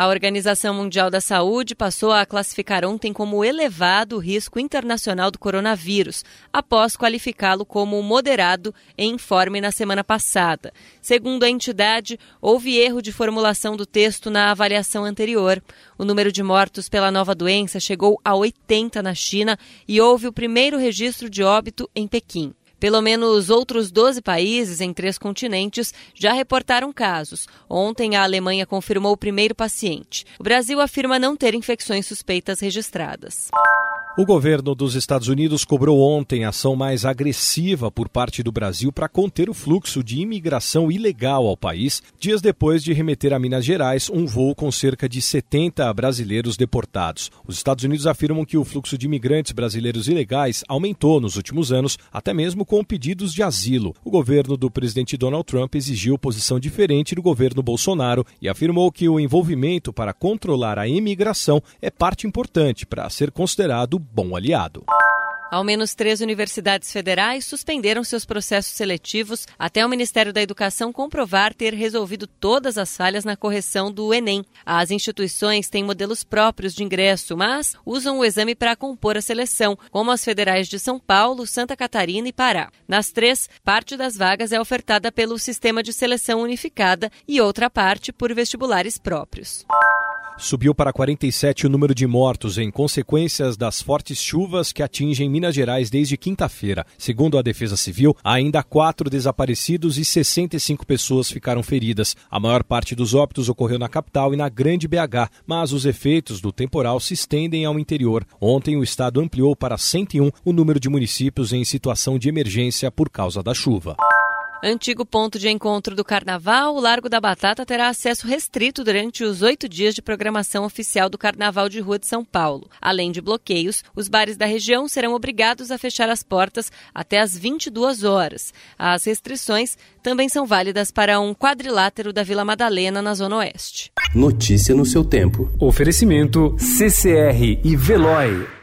A Organização Mundial da Saúde passou a classificar ontem como elevado o risco internacional do coronavírus, após qualificá-lo como moderado em informe na semana passada. Segundo a entidade, houve erro de formulação do texto na avaliação anterior. O número de mortos pela nova doença chegou a 80 na China e houve o primeiro registro de óbito em Pequim. Pelo menos outros 12 países em três continentes já reportaram casos. Ontem, a Alemanha confirmou o primeiro paciente. O Brasil afirma não ter infecções suspeitas registradas. O governo dos Estados Unidos cobrou ontem ação mais agressiva por parte do Brasil para conter o fluxo de imigração ilegal ao país, dias depois de remeter a Minas Gerais um voo com cerca de 70 brasileiros deportados. Os Estados Unidos afirmam que o fluxo de imigrantes brasileiros ilegais aumentou nos últimos anos, até mesmo com pedidos de asilo. O governo do presidente Donald Trump exigiu posição diferente do governo Bolsonaro e afirmou que o envolvimento para controlar a imigração é parte importante para ser considerado bom aliado. Ao menos três universidades federais suspenderam seus processos seletivos até o Ministério da Educação comprovar ter resolvido todas as falhas na correção do Enem. As instituições têm modelos próprios de ingresso, mas usam o exame para compor a seleção, como as federais de São Paulo, Santa Catarina e Pará. Nas três, parte das vagas é ofertada pelo Sistema de Seleção Unificada e outra parte por vestibulares próprios. Subiu para 47 o número de mortos em consequências das fortes chuvas que atingem Minas Gerais desde quinta-feira. Segundo a Defesa Civil, ainda há quatro desaparecidos e 65 pessoas ficaram feridas. A maior parte dos óbitos ocorreu na capital e na Grande BH, mas os efeitos do temporal se estendem ao interior. Ontem, o estado ampliou para 101 o número de municípios em situação de emergência por causa da chuva. Antigo ponto de encontro do Carnaval, o Largo da Batata terá acesso restrito durante os oito dias de programação oficial do Carnaval de Rua de São Paulo. Além de bloqueios, os bares da região serão obrigados a fechar as portas até às 22 horas. As restrições também são válidas para um quadrilátero da Vila Madalena, na Zona Oeste. Notícia no seu tempo. Oferecimento CCR e Veloy.